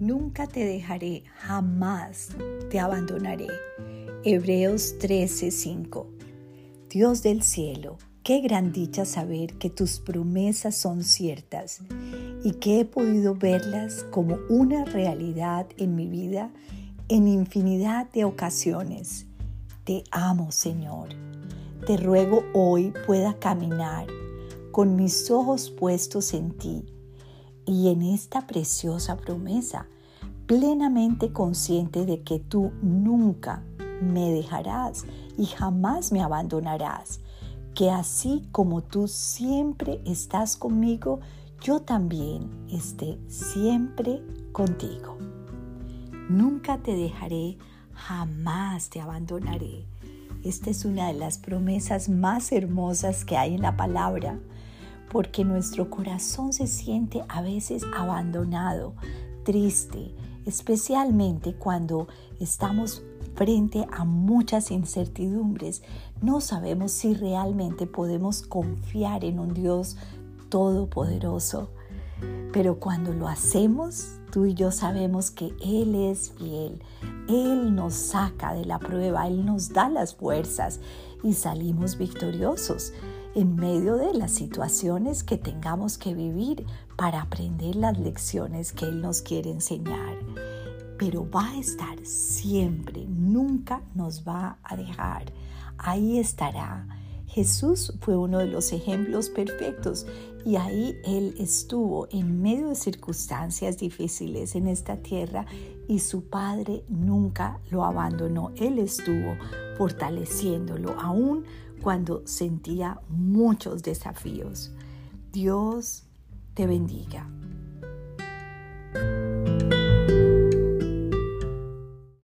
nunca te dejaré, jamás te abandonaré. Hebreos 13:5 Dios del cielo, qué gran dicha saber que tus promesas son ciertas y que he podido verlas como una realidad en mi vida en infinidad de ocasiones. Te amo, Señor. Te ruego hoy pueda caminar con mis ojos puestos en ti y en esta preciosa promesa, plenamente consciente de que tú nunca me dejarás y jamás me abandonarás, que así como tú siempre estás conmigo, yo también esté siempre contigo. Nunca te dejaré, jamás te abandonaré. Esta es una de las promesas más hermosas que hay en la palabra porque nuestro corazón se siente a veces abandonado, triste, especialmente cuando estamos frente a muchas incertidumbres. No sabemos si realmente podemos confiar en un Dios todopoderoso. Pero cuando lo hacemos, tú y yo sabemos que Él es fiel. Él nos saca de la prueba, Él nos da las fuerzas y salimos victoriosos en medio de las situaciones que tengamos que vivir para aprender las lecciones que Él nos quiere enseñar. Pero va a estar siempre, nunca nos va a dejar. Ahí estará. Jesús fue uno de los ejemplos perfectos y ahí Él estuvo en medio de circunstancias difíciles en esta tierra y su Padre nunca lo abandonó. Él estuvo fortaleciéndolo aún cuando sentía muchos desafíos. Dios te bendiga.